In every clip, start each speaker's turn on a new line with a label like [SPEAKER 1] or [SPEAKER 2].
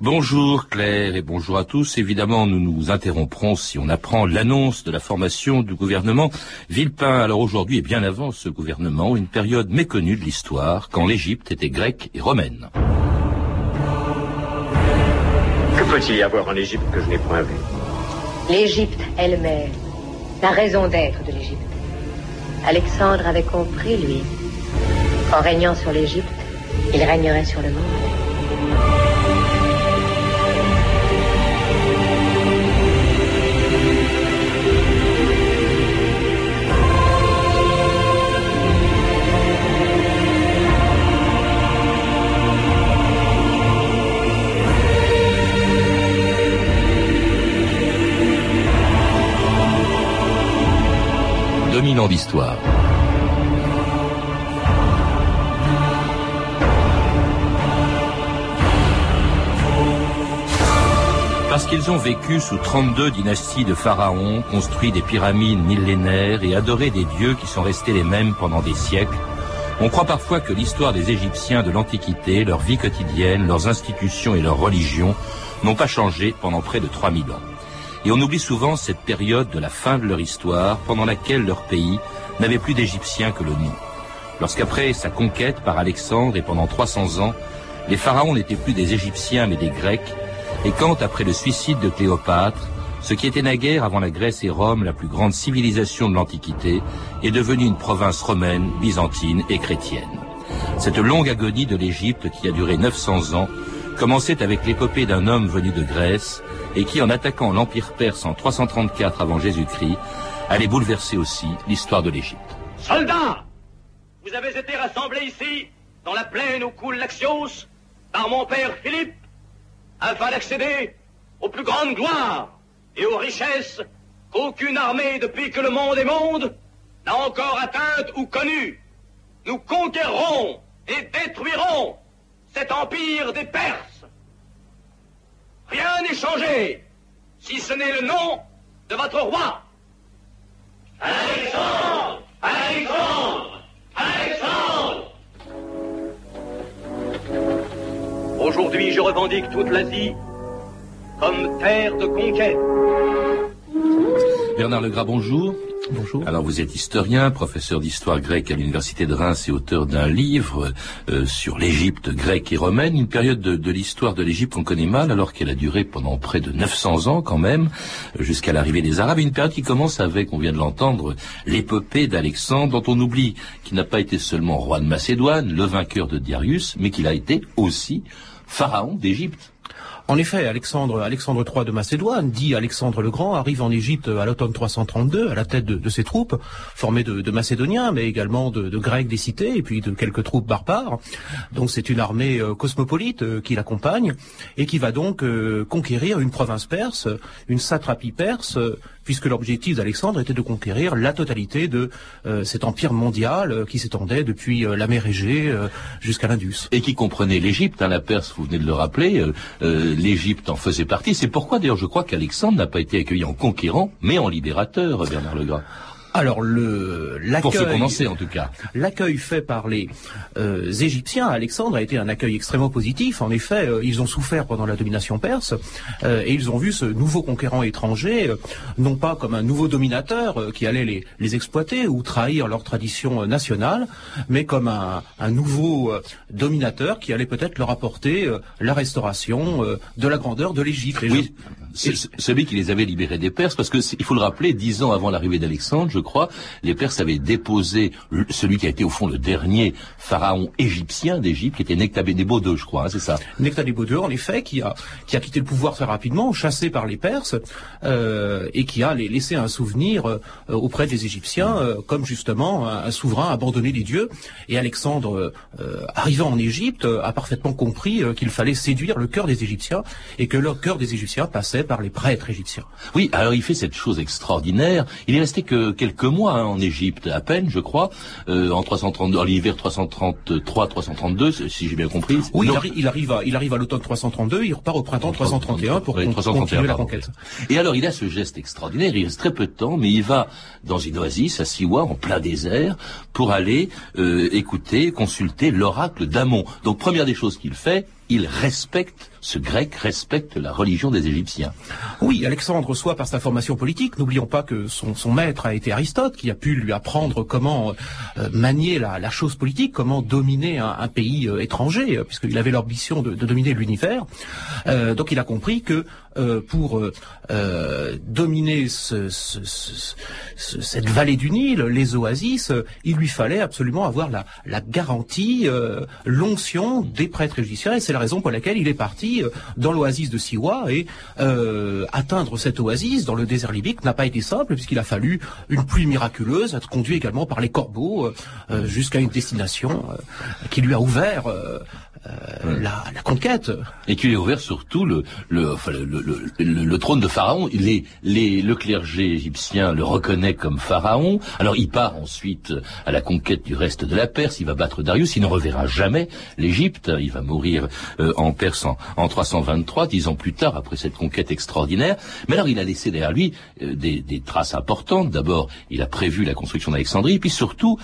[SPEAKER 1] Bonjour Claire et bonjour à tous. Évidemment, nous nous interromprons si on apprend l'annonce de la formation du gouvernement Villepin. Alors aujourd'hui et bien avant ce gouvernement, une période méconnue de l'histoire, quand l'Égypte était grecque et romaine.
[SPEAKER 2] Que peut-il y avoir en Égypte que je n'ai point vu?
[SPEAKER 3] L'Égypte elle-même, la raison d'être de l'Égypte. Alexandre avait compris, lui, qu'en régnant sur l'Égypte, il régnerait sur le monde.
[SPEAKER 1] Dominant d'histoire. Parce qu'ils ont vécu sous 32 dynasties de pharaons, construit des pyramides millénaires et adoré des dieux qui sont restés les mêmes pendant des siècles, on croit parfois que l'histoire des Égyptiens de l'Antiquité, leur vie quotidienne, leurs institutions et leurs religions n'ont pas changé pendant près de 3000 ans. Et on oublie souvent cette période de la fin de leur histoire pendant laquelle leur pays n'avait plus d'Égyptiens que le nom. Lorsqu'après sa conquête par Alexandre et pendant 300 ans, les pharaons n'étaient plus des Égyptiens mais des Grecs, et quand, après le suicide de Cléopâtre, ce qui était naguère avant la Grèce et Rome la plus grande civilisation de l'Antiquité est devenu une province romaine, byzantine et chrétienne. Cette longue agonie de l'Égypte qui a duré 900 ans commençait avec l'épopée d'un homme venu de Grèce et qui, en attaquant l'Empire perse en 334 avant Jésus-Christ, allait bouleverser aussi l'histoire de l'Égypte.
[SPEAKER 4] Soldats Vous avez été rassemblés ici, dans la plaine où coule l'Axios, par mon père Philippe, afin d'accéder aux plus grandes gloires et aux richesses qu'aucune armée depuis que le monde est monde n'a encore atteintes ou connues. Nous conquérons et détruirons cet empire des Perses. Rien n'est changé, si ce n'est le nom de votre roi. Alexandre Alexandre Alexandre Aujourd'hui, je revendique toute l'Asie comme terre de conquête.
[SPEAKER 1] Bernard Legras, bonjour. Alors vous êtes historien, professeur d'histoire grecque à l'université de Reims et auteur d'un livre euh, sur l'Égypte grecque et romaine, une période de, de l'histoire de l'Égypte qu'on connaît mal alors qu'elle a duré pendant près de 900 ans quand même, jusqu'à l'arrivée des Arabes. Une période qui commence avec, on vient de l'entendre, l'épopée d'Alexandre dont on oublie qu'il n'a pas été seulement roi de Macédoine, le vainqueur de Darius, mais qu'il a été aussi pharaon d'Égypte.
[SPEAKER 5] En effet, Alexandre, Alexandre III de Macédoine, dit Alexandre le Grand, arrive en Égypte à l'automne 332 à la tête de, ses troupes, formées de, Macédoniens, mais également de, Grecs des cités, et puis de quelques troupes barbares. Donc c'est une armée euh, cosmopolite euh, qui l'accompagne, et qui va donc euh, conquérir une province perse, une satrapie perse, puisque l'objectif d'Alexandre était de conquérir la totalité de euh, cet empire mondial qui s'étendait depuis la mer Égée jusqu'à l'Indus.
[SPEAKER 1] Et qui comprenait l'Égypte, hein, la Perse, vous venez de le rappeler, l'Égypte en faisait partie. C'est pourquoi d'ailleurs je crois qu'Alexandre n'a pas été accueilli en conquérant, mais en libérateur, Bernard Legras.
[SPEAKER 5] Alors le
[SPEAKER 1] pour se prononcer en tout cas.
[SPEAKER 5] L'accueil fait par les euh, Égyptiens à Alexandre a été un accueil extrêmement positif. En effet, euh, ils ont souffert pendant la domination perse euh, et ils ont vu ce nouveau conquérant étranger non pas comme un nouveau dominateur qui allait les, les, exploiter ou trahir leur tradition nationale, mais comme un, un nouveau dominateur qui allait peut-être leur apporter la restauration de la grandeur de l'Égypte.
[SPEAKER 1] Oui, celui qui les avait libérés des Perses, parce que il faut le rappeler, dix ans avant l'arrivée d'Alexandre, je crois, les Perses avaient déposé celui qui a été au fond le dernier pharaon égyptien d'Égypte, qui était Nectabénébo II, je crois, hein, c'est ça.
[SPEAKER 5] Nectabénébo II, en effet, qui a qui a quitté le pouvoir très rapidement, chassé par les Perses, euh, et qui a laissé un souvenir euh, auprès des Égyptiens, euh, comme justement un, un, souverain abandonné des dieux. Et Alexandre, arrivant en Égypte, a parfaitement compris qu'il fallait séduire le cœur des Égyptiens et que le cœur des Égyptiens passait par les prêtres égyptiens.
[SPEAKER 1] Oui, alors il fait cette chose extraordinaire. Il est resté que quelques mois hein, en Égypte, à peine, je crois, euh, en 332, en l'hiver 333-332, si j'ai bien compris.
[SPEAKER 5] Oui, il, arri il, arrive à, il arrive à l'automne 332, il repart au printemps 331 pour oui, 331, continuer la conquête.
[SPEAKER 1] Et alors il a ce geste extraordinaire. Il reste très peu de temps, mais il va dans une oasis à Siwa, en plein désert, pour aller euh, écouter, consulter l'oracle d'Amon. Donc première des choses qu'il fait, il respecte, ce grec respecte la religion des Égyptiens.
[SPEAKER 5] Oui, Alexandre soit par sa formation politique. N'oublions pas que son, maître a été Aristote, qui a pu lui apprendre comment euh, manier la, chose politique, comment dominer un, pays euh, étranger, puisqu'il avait l'ambition de, dominer l'univers. donc il a compris que pour dominer cette vallée du Nil, les oasis, il lui fallait absolument avoir la, la garantie, l'onction des prêtres égyptiens, et c'est la raison pour laquelle il est parti euh, dans l'oasis de Siwa, et euh, atteindre cette oasis dans le désert libique n'a pas été simple, puisqu'il a fallu une pluie miraculeuse, être conduit également par les corbeaux euh, jusqu'à une destination qui lui a ouvert euh, la, la, conquête.
[SPEAKER 1] Et qui lui a ouvert surtout le, le, le, le, trône de Pharaon. Les, les, le clergé égyptien le reconnaît comme Pharaon. Alors il part ensuite à la conquête du reste de la Perse. Il va battre Darius. Il ne reverra jamais l'Égypte. Il va mourir euh, en Perse en, en, 323, dix ans plus tard, après cette conquête extraordinaire. Mais alors il a laissé derrière lui euh, des, des, traces importantes. D'abord, il a prévu la construction d'Alexandrie. Puis surtout,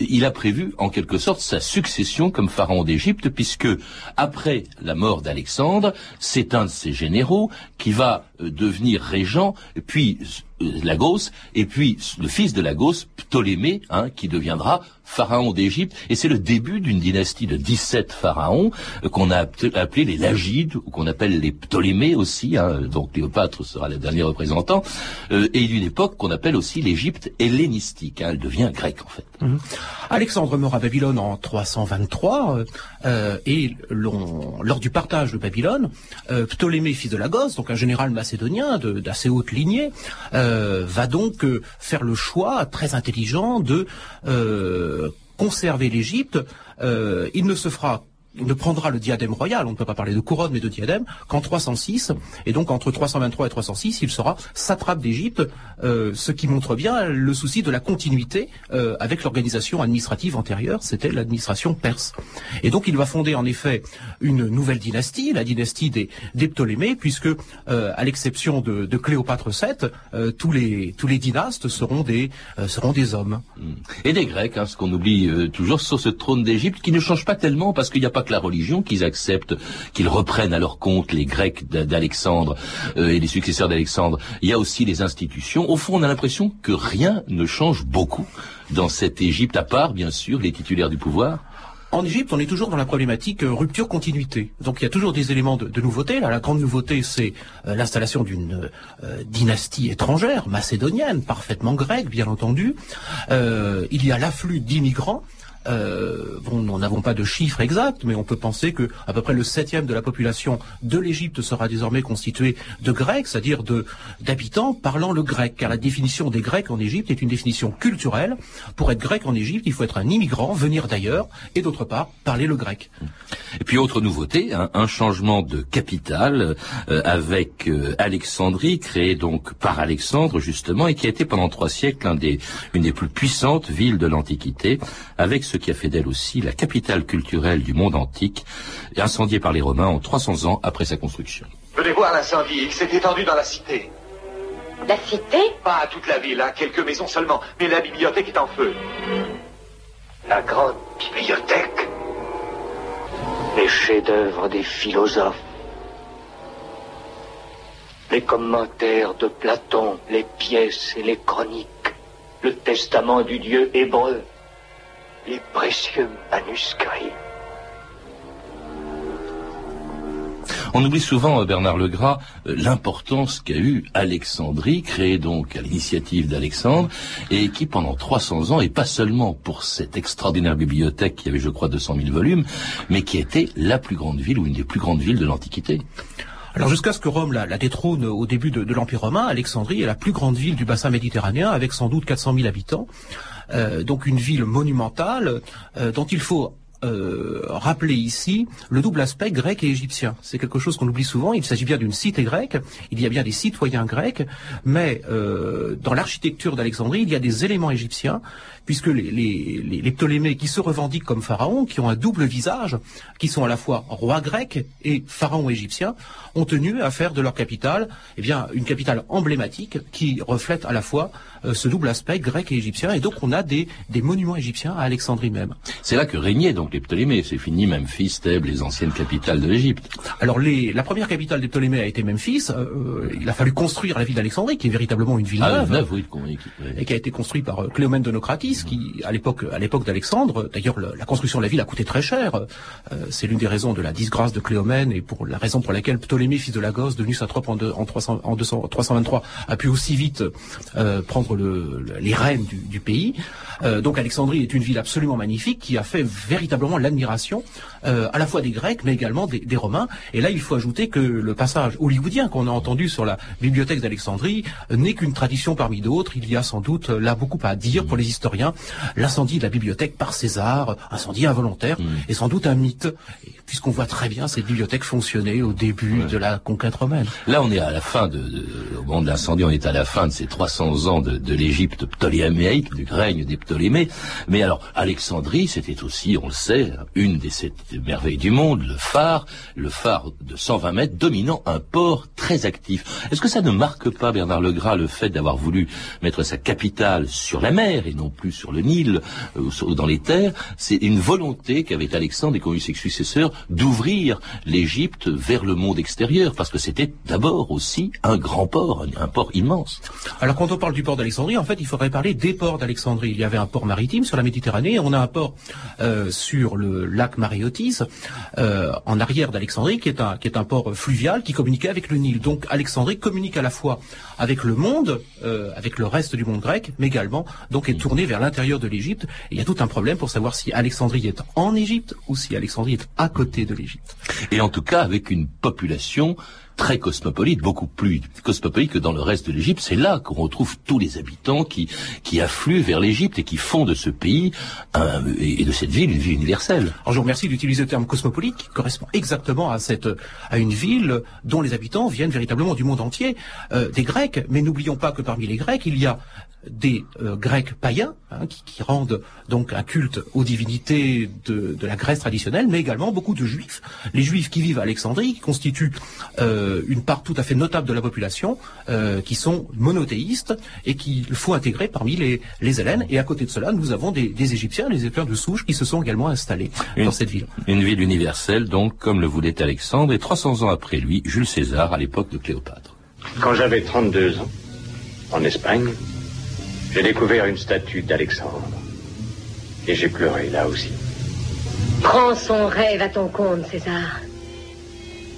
[SPEAKER 1] il a prévu en quelque sorte sa succession comme Pharaon d'Égypte, puisque puisque après la mort d'Alexandre, c'est un de ses généraux qui va devenir régent, puis euh, Lagos, et puis le fils de Lagos, Ptolémée, hein, qui deviendra pharaon d'Égypte, et c'est le début d'une dynastie de 17 pharaons euh, qu'on a appelé les Lagides, ou qu'on appelle les Ptolémées aussi, hein, donc Cléopâtre sera le dernier représentant, et d'une époque qu'on appelle aussi l'Égypte hellénistique, hein, elle devient grecque en fait.
[SPEAKER 5] Mhm. Alexandre meurt à Babylone en 323, et lors du partage de Babylone, Ptolémée, fils de Lagos, donc un général macédonien d'assez haute lignée, euh, va donc euh, faire le choix très intelligent de euh, conserver l'Égypte. il ne se fera ne prendra le diadème royal, on ne peut pas parler de couronne mais de diadème, qu'en 306, et donc entre 323 et 306, il sera satrape d'Égypte, euh, ce qui montre bien le souci de la continuité euh, avec l'organisation administrative antérieure, c'était l'administration perse. Et donc il va fonder en effet une nouvelle dynastie, la dynastie des, Ptolémées, puisque euh, à l'exception de, Cléopâtre VII, tous les tous les dynastes seront des seront des hommes.
[SPEAKER 1] Et des Grecs, hein, ce qu'on oublie toujours sur ce trône d'Égypte, qui ne change pas tellement parce qu'il n'y a pas la religion qu'ils acceptent, qu'ils reprennent à leur compte les Grecs d'Alexandre euh, et les successeurs d'Alexandre. Il y a aussi les institutions. Au fond, on a l'impression que rien ne change beaucoup dans cette Égypte, à part, bien sûr, les titulaires du pouvoir.
[SPEAKER 5] En Égypte, on est toujours dans la problématique euh, rupture-continuité. Donc il y a toujours des éléments de, nouveauté. La grande nouveauté, c'est euh, l'installation d'une dynastie étrangère, macédonienne, parfaitement grecque, bien entendu. il y a l'afflux d'immigrants. Euh, bon, nous n'avons pas de chiffres exacts, mais on peut penser que à peu près le septième de la population de l'Égypte sera désormais constitué de Grecs, c'est-à-dire de d'habitants parlant le grec. Car la définition des Grecs en Égypte est une définition culturelle. Pour être grec en Égypte, il faut être un immigrant, venir d'ailleurs, et d'autre part parler le grec.
[SPEAKER 1] Et puis autre nouveauté, hein, un changement de capitale euh, avec euh, Alexandrie, créée donc par Alexandre justement, et qui a été pendant trois siècles des, une des plus puissantes villes de l'Antiquité, avec ce qui a fait d'elle aussi la capitale culturelle du monde antique, incendiée par les Romains en 300 ans après sa construction.
[SPEAKER 6] Venez voir l'incendie, il s'est étendu dans la cité.
[SPEAKER 3] La cité?
[SPEAKER 6] Pas toute la ville, hein, quelques maisons seulement, mais la bibliothèque est en feu.
[SPEAKER 2] La grande bibliothèque? Les chefs-d'œuvre des philosophes. Les commentaires de Platon, les pièces et les chroniques. Le testament du dieu hébreu les précieux manuscrits.
[SPEAKER 1] On oublie souvent, euh, Bernard Legras, euh, l'importance qu'a eu Alexandrie, créée donc à l'initiative d'Alexandre, et qui pendant 300 ans, et pas seulement pour cette extraordinaire bibliothèque qui avait, je crois, 200 000 volumes, mais qui était la plus grande ville ou une des plus grandes villes de l'Antiquité.
[SPEAKER 5] Alors jusqu'à ce que Rome la, détrône au début de, de l'Empire romain, Alexandrie est la plus grande ville du bassin méditerranéen, avec sans doute 400 000 habitants. Euh, donc une ville monumentale euh, dont il faut euh, rappeler ici le double aspect grec et égyptien. C'est quelque chose qu'on oublie souvent. Il s'agit bien d'une cité grecque, il y a bien des citoyens grecs, mais dans l'architecture d'Alexandrie, il y a des éléments égyptiens, puisque les, Ptolémées qui se revendiquent comme pharaons, qui ont un double visage, qui sont à la fois rois grecs et pharaons égyptiens, ont tenu à faire de leur capitale eh bien, une capitale emblématique qui reflète à la fois ce double aspect grec et égyptien. Et donc on a des, des monuments égyptiens à Alexandrie même.
[SPEAKER 1] C'est là que régnait donc les Ptolémées. C'est fini Memphis, Thèbes, les anciennes capitales de l'Égypte.
[SPEAKER 5] Alors les, la première capitale des Ptolémées a été Memphis. Euh, il a fallu construire la ville d'Alexandrie, qui est véritablement une ville
[SPEAKER 1] Ah,
[SPEAKER 5] neuve.
[SPEAKER 1] oui, oui.
[SPEAKER 5] et qui a été construite par euh, Cléomène de Nocratis, qui à l'époque à l'époque d'Alexandre, d'ailleurs le- la construction de la ville a coûté très cher. Euh, c'est l'une des raisons de la disgrâce de Cléomène et pour la raison pour laquelle Ptolémée, fils de Lagos, devenu satrape en, deux- en, 300 en 200 323, a pu aussi vite euh, prendre le- le- les rênes du, du pays. Euh, donc Alexandrie est une ville absolument magnifique qui a fait véritablement l'admiration euh, à la fois des Grecs mais également des, des Romains. Et là, il faut ajouter que le passage hollywoodien qu'on a entendu sur la bibliothèque d'Alexandrie n'est qu'une tradition parmi d'autres. Il y a sans doute là beaucoup à dire pour les historiens. L'incendie de la bibliothèque par César, incendie involontaire, est sans doute un mythe, et puisqu'on voit très bien cette bibliothèque fonctionner au début de la conquête romaine.
[SPEAKER 1] Là, on est à la fin de, de- au moment de l'incendie, on est à la fin de ces 300 ans de, de l'Égypte ptoléméique, du règne des Ptolémées. Mais alors, Alexandrie, c'était aussi, on le sait, une des sept merveilles du monde, le phare, le phare de 120 mètres, dominant un port très actif. Est-ce que ça ne marque pas, Bernard Legras, le fait d'avoir voulu mettre sa capitale sur la mer et non plus sur le Nil euh, ou dans les terres? C'est une volonté qu'avait Alexandre et qu'ont eu ses successeurs d'ouvrir l'Égypte vers le monde extérieur, parce que c'était d'abord aussi un grand port, un, port immense.
[SPEAKER 5] Alors quand on parle du port d'Alexandrie, en fait, il faudrait parler des ports d'Alexandrie. Il y avait un port maritime sur la Méditerranée, on a un port euh, sur le lac Maréotis, euh, en arrière d'Alexandrie, qui est un qui est un port fluvial qui communiquait avec le Nil. Donc Alexandrie communique à la fois avec le monde, euh, avec le reste du monde grec, mais également donc est tournée vers l'intérieur de l'Égypte. Il y a tout un problème pour savoir si Alexandrie est en Égypte ou si Alexandrie est à côté de l'Égypte.
[SPEAKER 1] Et en tout cas, avec une population très cosmopolite, beaucoup plus cosmopolite que dans le reste de l'Égypte. C'est là qu'on retrouve tous les habitants qui, qui affluent vers l'Égypte et qui font de ce pays un- et de cette ville une vie universelle.
[SPEAKER 5] Alors je vous remercie d'utiliser le terme cosmopolite qui correspond exactement à cette à une ville dont les habitants viennent véritablement du monde entier, euh, des Grecs. Mais n'oublions pas que parmi les Grecs, il y a des euh, Grecs païens hein, qui, qui rendent donc un culte aux divinités de, de la Grèce traditionnelle, mais également beaucoup de Juifs. Les Juifs qui vivent à Alexandrie, qui constituent euh, une part tout à fait notable de la population, euh, qui sont monothéistes et qu'il faut intégrer parmi les, les Hélènes. Et à côté de cela, nous avons des, des Égyptiens, les Égyptiens de souche, qui se sont également installés
[SPEAKER 1] Une-
[SPEAKER 5] dans cette ville.
[SPEAKER 1] Une ville universelle, donc, comme le voulait Alexandre, et 300 ans après lui, Jules César, à l'époque de Cléopâtre.
[SPEAKER 7] Quand j'avais 32 ans, en Espagne, j'ai découvert une statue d'Alexandre. Et j'ai pleuré là aussi.
[SPEAKER 3] Prends son rêve à ton compte, César.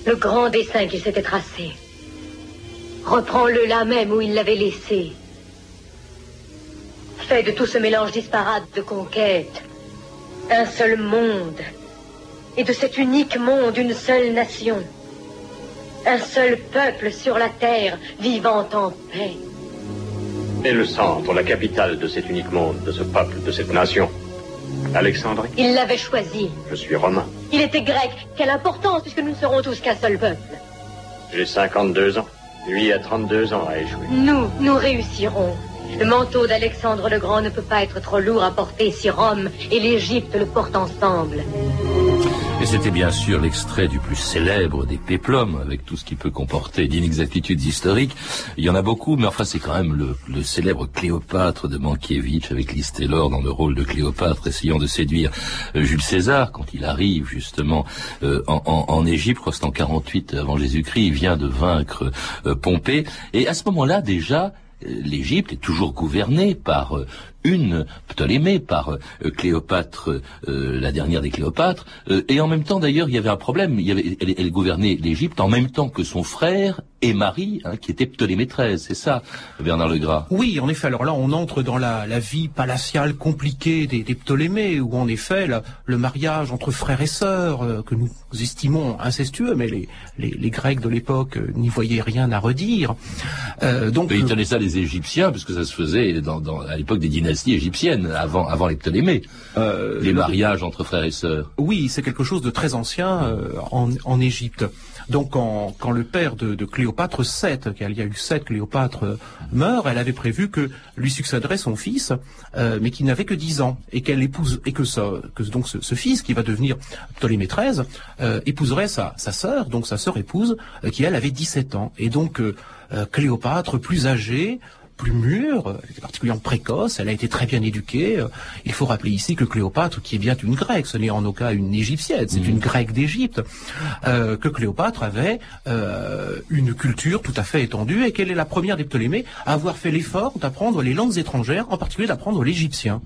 [SPEAKER 3] Le grand dessein qu'il s'était tracé. Reprends-le là même où il l'avait laissé. Fais de tout ce mélange disparate de conquêtes un seul monde. Et de cet unique monde, une seule nation. Un seul peuple sur la terre vivant en paix.
[SPEAKER 7] Et le centre, la capitale de cet unique monde, de ce peuple, de cette nation. Alexandrie,
[SPEAKER 3] Il l'avait choisi.
[SPEAKER 7] je suis romain.
[SPEAKER 3] Il était grec. Quelle importance puisque nous ne serons tous qu'un seul peuple.
[SPEAKER 7] J'ai 52 ans. Lui a 32 ans à échouer.
[SPEAKER 3] Nous, nous réussirons. Le manteau d'Alexandre le Grand ne peut pas être trop lourd à porter si Rome et l'Égypte le portent ensemble.
[SPEAKER 1] Et c'était bien sûr l'extrait du plus célèbre des péplums, avec tout ce qui peut comporter d'inexactitudes historiques. Il y en a beaucoup, mais enfin c'est quand même le, célèbre Cléopâtre de Mankiewicz, avec Taylor dans le rôle de Cléopâtre, essayant de séduire euh, Jules César quand il arrive justement euh, en, en, en Égypte, en 48 avant Jésus-Christ, il vient de vaincre euh, Pompée. Et à ce moment-là déjà, l'Égypte est toujours gouvernée par une Ptolémée, par euh, Cléopâtre, euh, la dernière des Cléopâtres, euh, et en même temps d'ailleurs il y avait un problème, il y avait, elle, elle gouvernait l'Égypte en même temps que son frère et Marie, hein, qui était Ptolémée XIII, c'est ça, Bernard Legras?
[SPEAKER 5] Oui, en effet. Alors là, on entre dans la, la vie palatiale compliquée des, des Ptolémées, où en effet, la- le mariage entre frères et sœurs, euh, que nous estimons incestueux, mais les, les, les Grecs de l'époque euh, n'y voyaient rien à redire. Euh, donc,
[SPEAKER 1] Et ils tenaient ça les Égyptiens, parce que ça se faisait dans, dans- à l'époque des dynasties égyptiennes, avant, avant les Ptolémées,
[SPEAKER 5] euh,
[SPEAKER 1] les mariages entre frères et sœurs.
[SPEAKER 5] Oui, c'est quelque chose de très ancien euh, en, en Égypte. Donc, quand, quand le père de, de Cléopâtre, Seth, qu'il y a eu sept Cléopâtre, euh, meurt, elle avait prévu que lui succéderait son fils, euh, mais qui n'avait que 10 ans, et qu'elle épouse, et que, ça, que donc ce, ce fils, qui va devenir Ptolémée XIII, euh, épouserait sa, sa sœur, donc sa sœur épouse, qui elle avait 17 ans. Et donc, Cléopâtre, plus âgée, plus mûre, elle était particulièrement précoce, elle a été très bien éduquée. Il faut rappeler ici que Cléopâtre, qui est bien une grecque, ce n'est en aucun cas une égyptienne, c'est une grecque d'Égypte, euh, que Cléopâtre avait euh, une culture tout à fait étendue et qu'elle est la première des Ptolémées à avoir fait l'effort d'apprendre les langues étrangères, en particulier d'apprendre l'égyptien.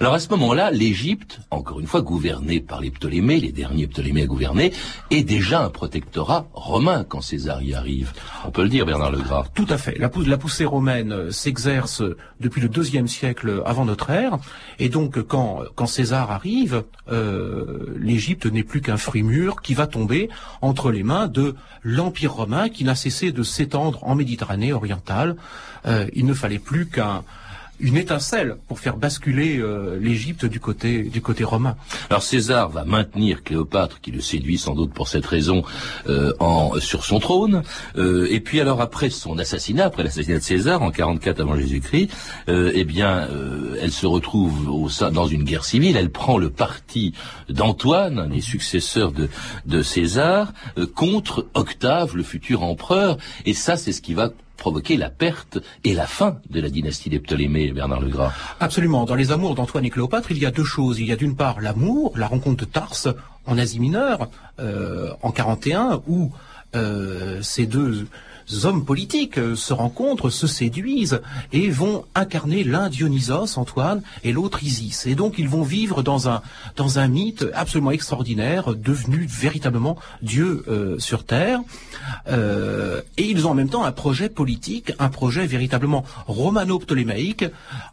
[SPEAKER 1] Alors à ce moment-là, l'Égypte, encore une fois gouvernée par les Ptolémées, les derniers Ptolémées à gouverner, est déjà un protectorat romain quand César y arrive. On peut le dire, Bernard Legras.
[SPEAKER 5] Tout à fait. La, poussée romaine euh, s'exerce depuis le deuxième siècle avant notre ère, et donc quand, quand César arrive, euh, l'Égypte n'est plus qu'un fruit mûr qui va tomber entre les mains de l'Empire romain qui n'a cessé de s'étendre en Méditerranée orientale. Euh, il ne fallait plus qu'un une étincelle pour faire basculer euh, l'Égypte du côté du côté romain.
[SPEAKER 1] Alors César va maintenir Cléopâtre, qui le séduit sans doute pour cette raison, euh, sur son trône. Euh, et puis alors après son assassinat, après l'assassinat de César en 44 avant Jésus-Christ, eh bien, elle se retrouve dans une guerre civile. Elle prend le parti d'Antoine, des successeurs de, de César, contre Octave, le futur empereur. Et ça, c'est ce qui va provoquer la perte et la fin de la dynastie des Ptolémées, Bernard Legras.
[SPEAKER 5] Absolument. Dans les amours d'Antoine et Cléopâtre, il y a deux choses. Il y a d'une part l'amour, la rencontre de Tarse en Asie mineure, euh, en 41, où euh, ces deux hommes politiques euh, se rencontrent, se séduisent et vont incarner l'un Dionysos, Antoine, et l'autre Isis. Et donc ils vont vivre dans un, dans un mythe absolument extraordinaire, devenu véritablement Dieu euh, sur Terre. Euh, et ils ont en même temps un projet politique, un projet véritablement romano-ptolémaïque,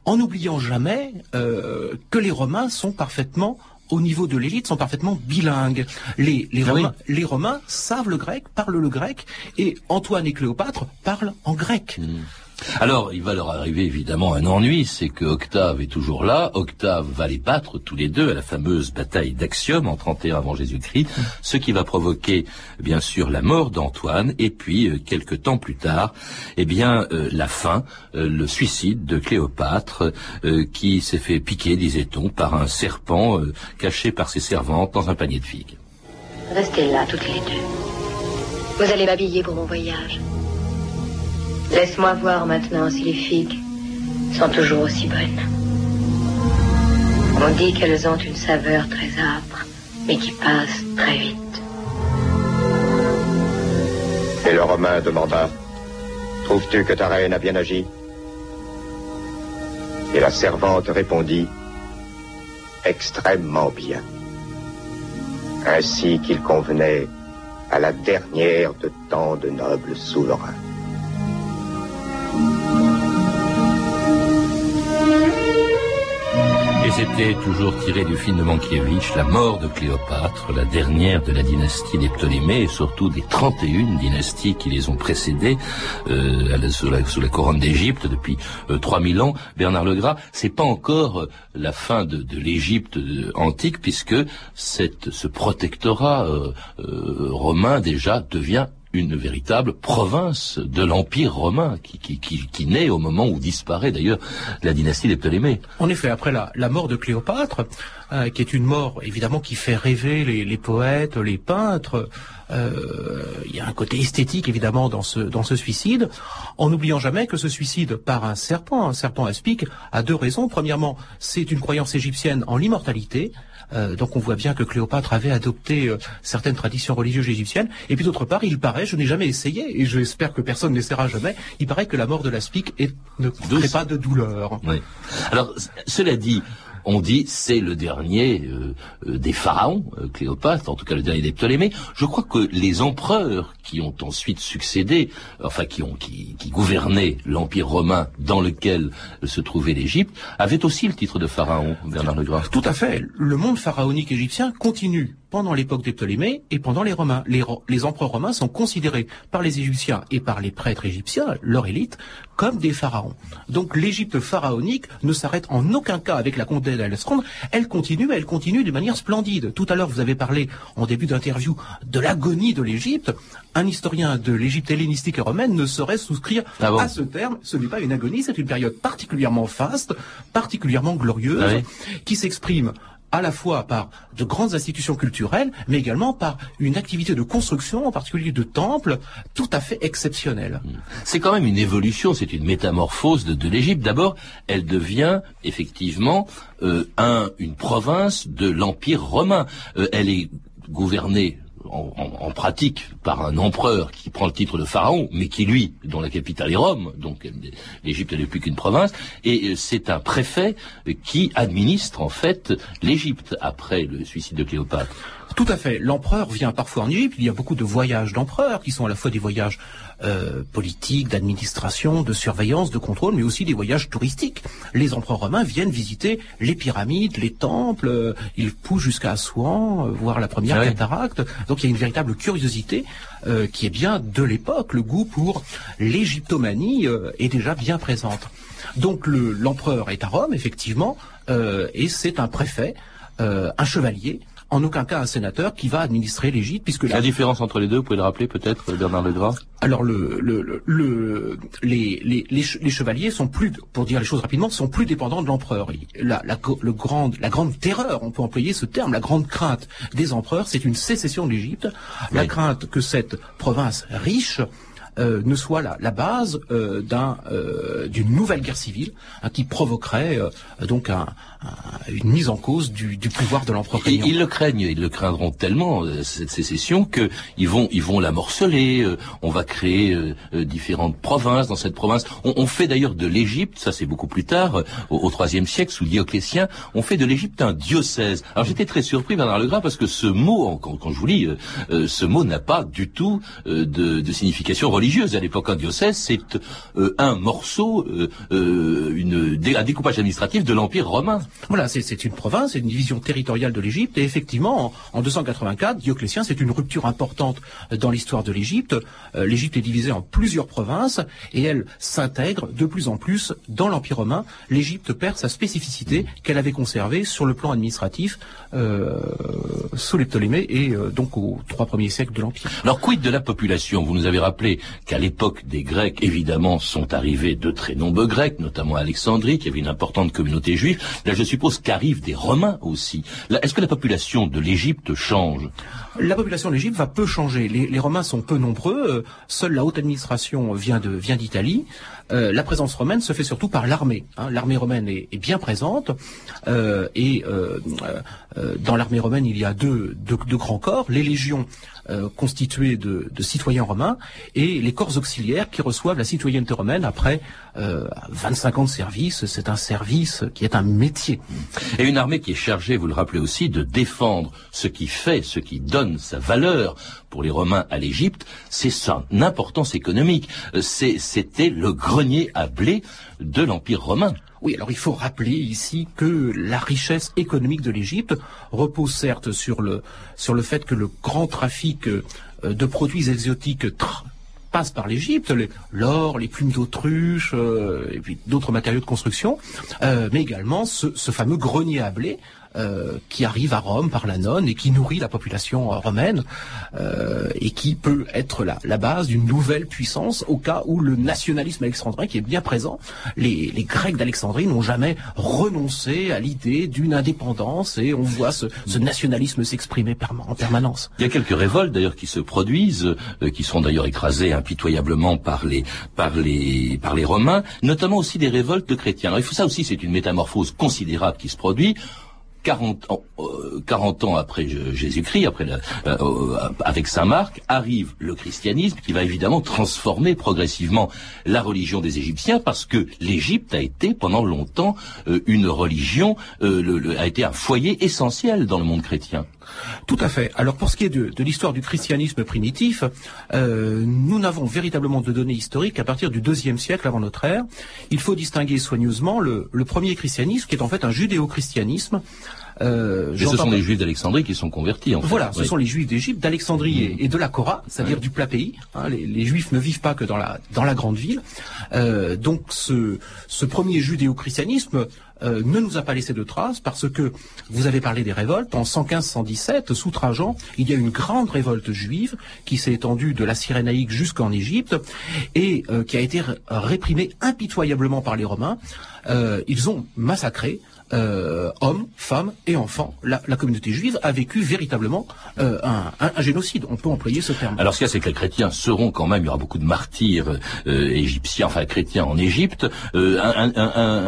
[SPEAKER 5] en n'oubliant jamais que les Romains sont parfaitement au niveau de l'élite, sont parfaitement bilingues. Les, les, ah Romains, les Romains savent le grec, parlent le grec, et Antoine et Cléopâtre parlent en grec.
[SPEAKER 1] Hmm. Alors, il va leur arriver évidemment un ennui, c'est que Octave est toujours là. Octave va les battre tous les deux à la fameuse bataille d'Axium en 31 avant Jésus-Christ, ce qui va provoquer bien sûr la mort d'Antoine et puis euh, quelques temps plus tard, eh bien euh, la fin, euh, le suicide de Cléopâtre qui s'est fait piquer, disait-on, par un serpent caché par ses servantes dans un panier de figues.
[SPEAKER 3] Restez là toutes les deux. Vous allez m'habiller pour mon voyage. Laisse-moi voir maintenant si les figues sont toujours aussi bonnes. On dit qu'elles ont une saveur très âpre, mais qui passe très vite.
[SPEAKER 8] Et le Romain demanda, Trouves-tu que ta reine a bien agi? Et la servante répondit, Extrêmement bien. Ainsi qu'il convenait à la dernière de tant de nobles souverains.
[SPEAKER 1] C'était toujours tiré du film de Mankiewicz, La mort de Cléopâtre, la dernière de la dynastie des Ptolémées et surtout des 31 dynasties qui les ont précédées euh, sous, la, couronne d'Égypte depuis euh, 3000 ans. Bernard Legras, c'est pas encore euh, la fin de, l'Égypte euh, antique puisque cette, ce protectorat romain déjà devient une véritable province de l'Empire romain qui, naît au moment où disparaît d'ailleurs la dynastie des Ptolémées.
[SPEAKER 5] En effet, après la, la mort de Cléopâtre, euh, qui est une mort évidemment qui fait rêver les, les poètes, les peintres, euh, il y a un côté esthétique évidemment dans ce, dans ce suicide, en n'oubliant jamais que ce suicide par un serpent, un serpent aspic, a deux raisons. Premièrement, c'est une croyance égyptienne en l'immortalité, euh, donc on voit bien que Cléopâtre avait adopté euh, certaines traditions religieuses égyptiennes. Et puis d'autre part, il paraît, je n'ai jamais essayé, et j'espère que personne n'essaiera jamais, il paraît que la mort de l'aspic ne crée pas de douleur.
[SPEAKER 1] Oui. Alors, cela dit, on dit c'est le dernier euh, euh, des pharaons, euh, Cléopâtre, en tout cas le dernier des Ptolémées. Je crois que les empereurs qui ont ensuite succédé, enfin qui ont qui, qui gouvernaient l'empire romain dans lequel se trouvait l'Égypte, avaient aussi le titre de pharaon, Bernard Legras.
[SPEAKER 5] Tout à fait. Le monde pharaonique égyptien continue pendant l'époque des Ptolémées et pendant les Romains. Les, les, empereurs romains sont considérés par les Égyptiens et par les prêtres égyptiens, leur élite, comme des pharaons. Donc l'Égypte pharaonique ne s'arrête en aucun cas avec la comtesse d'Alexandre, elle continue, elle continue de manière splendide. Tout à l'heure, vous avez parlé en début d'interview de l'agonie de l'Égypte. Un historien de l'Égypte hellénistique et romaine ne saurait souscrire ah à ce terme. Ce n'est pas une agonie, c'est une période particulièrement faste, particulièrement glorieuse, ah qui s'exprime à la fois par de grandes institutions culturelles, mais également par une activité de construction, en particulier de temples, tout à fait exceptionnelle.
[SPEAKER 1] Hmm. C'est quand même une évolution, c'est une métamorphose de, l'Égypte. D'abord, elle devient effectivement euh, un, une province de l'Empire romain. Euh, elle est gouvernée en, pratique par un empereur qui prend le titre de pharaon, mais qui lui, dont la capitale est Rome, donc l'Égypte n'est plus qu'une province, et euh, c'est un préfet qui administre en fait l'Égypte après le suicide de Cléopâtre.
[SPEAKER 5] Tout à fait. L'empereur vient parfois en Égypte. Il y a beaucoup de voyages d'empereurs qui sont à la fois des voyages euh, politiques, d'administration, de surveillance, de contrôle, mais aussi des voyages touristiques. Les empereurs romains viennent visiter les pyramides, les temples. Euh, ils poussent jusqu'à Assouan, euh, voir la première ah cataracte. Donc il y a une véritable curiosité qui est bien de l'époque. Le goût pour l'égyptomanie est déjà bien présente. Donc l'empereur est à Rome, effectivement, et c'est un préfet, un chevalier en aucun cas un sénateur qui va administrer l'Égypte, puisque
[SPEAKER 1] la... différence entre les deux, vous pouvez le rappeler peut-être, Bernard Legras
[SPEAKER 5] Alors le, le, le, les, les, les, chevaliers sont plus, pour dire les choses rapidement, sont plus dépendants de l'empereur. La, la, le grande, la grande terreur, on peut employer ce terme, la grande crainte des empereurs, c'est une sécession de l'Égypte, la crainte que cette province riche euh, ne soit la, la base euh, d'un euh, d'une nouvelle guerre civile hein, qui provoquerait donc un, une mise en cause du, du pouvoir de l'empereur
[SPEAKER 1] Ils le craignent, ils le craindront tellement cette sécession que ils vont ils vont la morceler. on va créer différentes provinces dans cette province. On, on fait d'ailleurs de l'Égypte, ça c'est beaucoup plus tard, au IIIe siècle sous Dioclétien, on fait de l'Égypte un diocèse. Alors j'étais très surpris Bernard Legras parce que ce mot, quand, quand je vous lis, ce mot n'a pas du tout de, de signification religieuse à l'époque. Un diocèse, c'est euh, un morceau, euh, euh, une, un découpage administratif de l'Empire romain.
[SPEAKER 5] Voilà, c'est une province, c'est une division territoriale de l'Égypte. Et effectivement, en, 284, Dioclétien, c'est une rupture importante dans l'histoire de l'Égypte. L'Égypte est divisée en plusieurs provinces et elle s'intègre de plus en plus dans l'Empire romain. L'Égypte perd sa spécificité qu'elle avait conservée sur le plan administratif sous les Ptolémées et donc aux trois premiers siècles de l'Empire.
[SPEAKER 1] Alors quid de la population? Vous nous avez rappelé qu'à l'époque des Grecs, évidemment, sont arrivés de très nombreux Grecs, notamment à Alexandrie, qui avait une importante communauté juive. Là, je suppose qu'arrivent des Romains aussi. Est-ce que la population de l'Égypte change?
[SPEAKER 5] La population de l'Égypte va peu changer. Les, Romains sont peu nombreux. Euh, seule la haute administration vient d'Italie. Euh, la présence romaine se fait surtout par l'armée. Hein. L'armée romaine est, bien présente euh, et dans l'armée romaine il y a deux grands corps les légions euh, constitués de, de, citoyens romains et les corps auxiliaires qui reçoivent la citoyenneté romaine après euh, 25 ans de service. C'est un service qui est un métier.
[SPEAKER 1] Et une armée qui est chargée, vous le rappelez aussi, de défendre ce qui fait, ce qui donne sa valeur pour les Romains à l'Égypte, c'est son importance économique. Euh, c'était le grenier à blé de l'Empire romain.
[SPEAKER 5] Oui, alors il faut rappeler ici que la richesse économique de l'Égypte repose certes sur le, sur le fait que le grand trafic euh, de produits exotiques passe par l'Égypte, l'or, les plumes d'autruche, euh, et puis d'autres matériaux de construction, euh, mais également ce, fameux grenier à blé qui arrive à Rome par la nonne et qui nourrit la population euh, romaine euh, et qui peut être la, la base d'une nouvelle puissance au cas où le nationalisme alexandrin qui est bien présent, les, les Grecs d'Alexandrie n'ont jamais renoncé à l'idée d'une indépendance et on voit ce, ce nationalisme s'exprimer en permanence.
[SPEAKER 1] Il y a quelques révoltes d'ailleurs qui se produisent, qui sont d'ailleurs écrasées impitoyablement par les, par les, par les Romains, notamment aussi des révoltes de chrétiens. Alors, il faut ça aussi, c'est une métamorphose considérable qui se produit. 40 ans, 40 euh, ans après Jésus-Christ, euh, euh, avec Saint Marc, arrive le christianisme qui va évidemment transformer progressivement la religion des Égyptiens parce que l'Égypte a été pendant longtemps une religion, a été un foyer essentiel dans le monde chrétien.
[SPEAKER 5] Tout à fait. Alors pour ce qui est de, l'histoire du christianisme primitif, nous n'avons véritablement de données historiques qu'à partir du deuxième siècle avant notre ère. Il faut distinguer soigneusement le premier christianisme qui est en fait un judéo-christianisme
[SPEAKER 1] euh, ce sont les Juifs d'Alexandrie qui sont convertis. En fait.
[SPEAKER 5] Voilà, ce sont les Juifs d'Égypte, d'Alexandrie et, de la Cora, c'est-à-dire du plat pays. Hein. les, Juifs ne vivent pas que dans la dans la grande ville. Euh, donc ce ce premier judéo-christianisme euh, ne nous a pas laissé de traces parce que vous avez parlé des révoltes. En 115-117, sous Trajan, il y a une grande révolte juive qui s'est étendue de la Cyrénaïque jusqu'en Égypte et euh, qui a été réprimée impitoyablement par les Romains. Euh, ils ont massacré euh, hommes, femmes et enfants. La, la communauté juive a vécu véritablement euh, un, un- génocide. On peut employer ce terme.
[SPEAKER 1] Alors ce qu'il y a, c'est que les chrétiens seront quand même, il y aura beaucoup de martyrs euh, égyptiens, enfin chrétiens en Égypte, euh, un,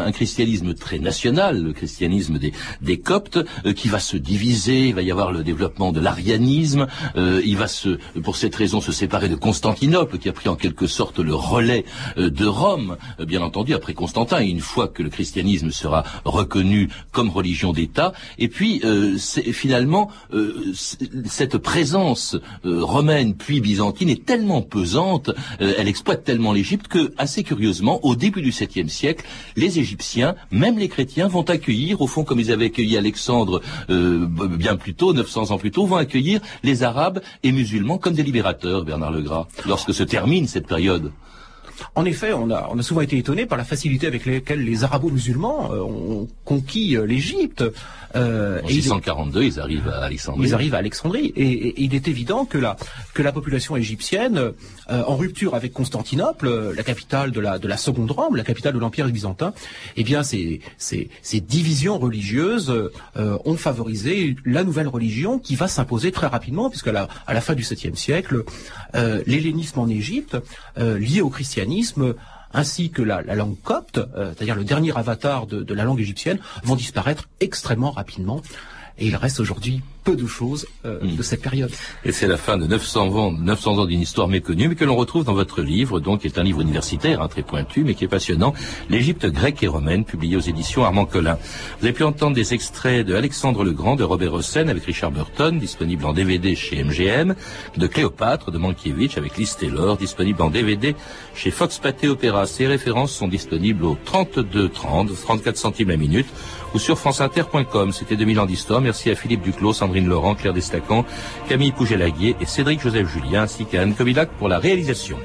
[SPEAKER 1] un- christianisme très national, le christianisme des, des Coptes, euh, qui va se diviser, il va y avoir le développement de l'arianisme, euh, il va se, pour cette raison, se séparer de Constantinople, qui a pris en quelque sorte le relais de Rome, bien entendu, après Constantin, et une fois que le christianisme sera reconnu comme religion d'État, et puis euh, finalement euh, cette présence euh, romaine puis byzantine est tellement pesante, euh, elle exploite tellement l'Égypte que, assez curieusement, au début du 7e siècle, les Égyptiens, même les chrétiens, vont accueillir, au fond comme ils avaient accueilli Alexandre euh, bien plus tôt, 900 ans plus tôt, vont accueillir les Arabes et musulmans comme des libérateurs, Bernard Legras, lorsque se termine cette période.
[SPEAKER 5] En effet, on a, on a souvent été étonné par la facilité avec laquelle les arabo-musulmans euh, ont conquis euh, l'Égypte. Euh,
[SPEAKER 1] En
[SPEAKER 5] et il est-
[SPEAKER 1] 642, ils arrivent à Alexandrie.
[SPEAKER 5] Ils arrivent à Alexandrie et, et- et il est évident que la que la population égyptienne, euh, en rupture avec Constantinople, la capitale de la de la seconde Rome, la capitale de l'Empire byzantin, eh bien ces ces, ces divisions religieuses euh, ont favorisé la nouvelle religion qui va s'imposer très rapidement, puisque à la, à la fin du 7e siècle, l'hellénisme en Égypte, lié au christianisme, ainsi que la, la langue copte, euh, c'est-à-dire le dernier avatar de la langue égyptienne, vont disparaître extrêmement rapidement. Et il reste aujourd'hui peu de choses euh,
[SPEAKER 1] Mm.
[SPEAKER 5] de cette période.
[SPEAKER 1] Et c'est la fin de 900 ans, 900 ans d'une histoire méconnue, mais que l'on retrouve dans votre livre, donc, qui est un livre universitaire, hein, très pointu, mais qui est passionnant, L'Égypte grecque et romaine, publié aux éditions Armand Collin. Vous avez pu entendre des extraits de Alexandre le Grand, de Robert Hossein, avec Richard Burton, disponible en DVD chez MGM, de Cléopâtre, de Mankiewicz, avec Liz Taylor, disponible en DVD chez Fox Pathé Opéra. Ces références sont disponibles au 32 30, 34 centimes la minute, ou sur franceinter.com. C'était 2000 ans d'histoire. Merci à Philippe Duclos, Sandrine Laurent, Claire Destacan, Camille Pouget-Laguier et Cédric Joseph Julien, ainsi qu'à Anne pour la réalisation.